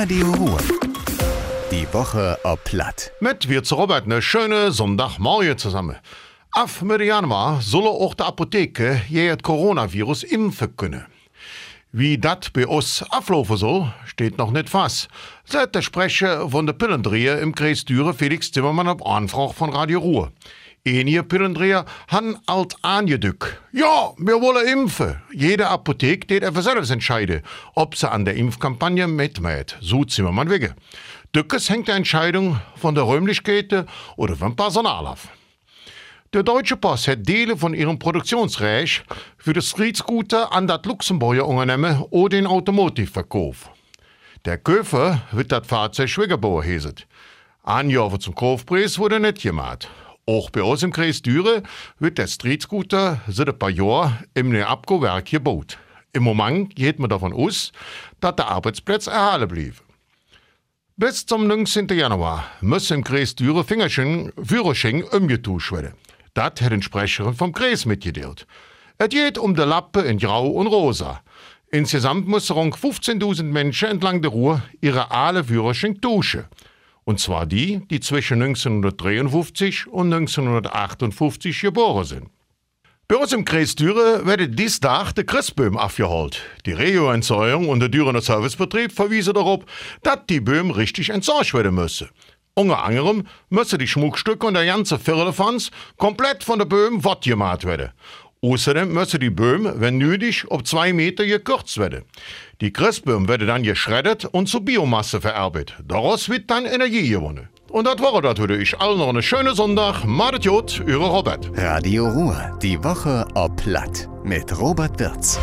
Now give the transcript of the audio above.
Radio Ruhr. Die Woche ob Platt. Mit wir zu Robert eine schöne Sonntagmorgen zusammen. Ab Mitte Januar soll auch die Apotheke das Coronavirus impfen können. Wie das bei uns ablaufen soll, steht noch nicht fest. Seit der Sprecher von der Pillendreher im Kreis Düre Felix Zimmermann auf Anfrage von Radio Ruhr. Einige Pillendreher han alt angedückt. Ja, wir wollen impfen. Jede Apotheke geht einfach selbst entscheiden, ob sie an der Impfkampagne mitmacht. So Zimmermann wege. Dückes hängt die Entscheidung von der Räumlichkeit oder vom Personal ab. Der Deutsche Post hat Teile von ihrem Produktionsrecht für das Streetscooter an das Luxemburger Unternehmen oder den Automotivverkauf. Der Käufer wird das Fahrzeug Schwiegerbauer heißen. Anjaufe zum Kaufpreis wurde nicht gemacht. Auch bei uns im Kreis Düre wird der Streetscooter seit ein paar Jahren im Neabko-Werk gebaut. Im Moment geht man davon aus, dass der Arbeitsplatz erhalten blieb. Bis zum 19. Januar muss im Kreis Düre Fingerchen Führerschein umgetauscht werden. Das hat ein Sprecherin vom Kreis mitgeteilt. Es geht um die Lappe in Grau und Rosa. Insgesamt müssen rund 15.000 Menschen entlang der Ruhr ihre alle Führerschein tauschen. Und zwar die, die zwischen 1953 und 1958 geboren sind. Bei uns im Kreis Düre wird dies Tag der Christböhm abgeholt. Die Regioentsorgung und der Dürener Servicebetrieb verwiesen darauf, dass die Böhm richtig entsorgt werden müssen. Unter anderem müssen die Schmuckstücke und der ganze Firlefanz komplett von der Böhm gemacht werden. Außerdem müssen die Böhm, wenn nötig, auf zwei Meter gekürzt werden. Die Christböhm werden dann geschreddert und zu Biomasse verarbeitet. Daraus wird dann Energie gewonnen. Und das war das heute. Ich allen noch einen schönen Sonntag. Madet Jod, Ihre Robert. Radio Ruhr. Die Woche ob Platt. Mit Robert Wirz.